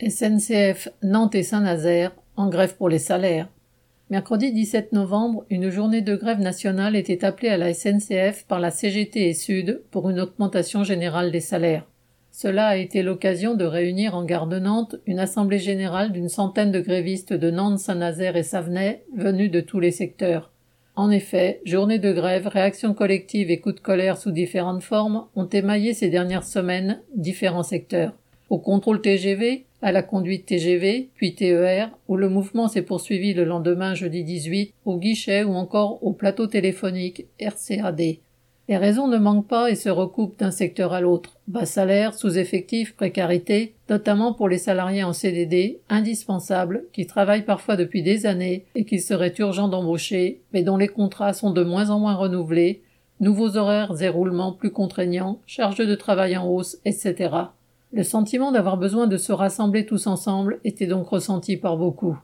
SNCF Nantes et Saint-Nazaire en grève pour les salaires. Mercredi 17 novembre, une journée de grève nationale était appelée à la SNCF par la CGT et Sud pour une augmentation générale des salaires. Cela a été l'occasion de réunir en gare de Nantes une assemblée générale d'une centaine de grévistes de Nantes, Saint-Nazaire et Savenay venus de tous les secteurs. En effet, journée de grève, réactions collectives et coups de colère sous différentes formes ont émaillé ces dernières semaines différents secteurs. Au contrôle TGV, à la conduite TGV, puis TER, où le mouvement s'est poursuivi le lendemain jeudi 18, au guichet ou encore au plateau téléphonique RCAD. Les raisons ne manquent pas et se recoupent d'un secteur à l'autre. Bas salaire, sous-effectif, précarité, notamment pour les salariés en CDD, indispensables, qui travaillent parfois depuis des années et qu'il serait urgent d'embaucher, mais dont les contrats sont de moins en moins renouvelés, nouveaux horaires et roulements plus contraignants, charges de travail en hausse, etc. Le sentiment d'avoir besoin de se rassembler tous ensemble était donc ressenti par beaucoup.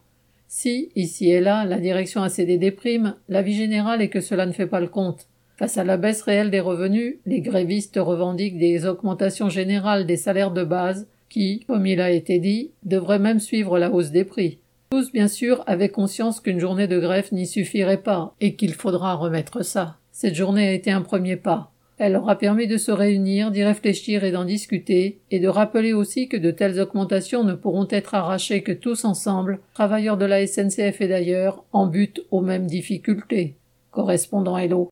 Si, ici et là, la direction a cédé des primes, l'avis général est que cela ne fait pas le compte. Face à la baisse réelle des revenus, les grévistes revendiquent des augmentations générales des salaires de base qui, comme il a été dit, devraient même suivre la hausse des prix. Tous, bien sûr, avaient conscience qu'une journée de grève n'y suffirait pas et qu'il faudra remettre ça. Cette journée a été un premier pas. Elle leur a permis de se réunir, d'y réfléchir et d'en discuter, et de rappeler aussi que de telles augmentations ne pourront être arrachées que tous ensemble, travailleurs de la SNCF et d'ailleurs, en but aux mêmes difficultés. Correspondant Hello.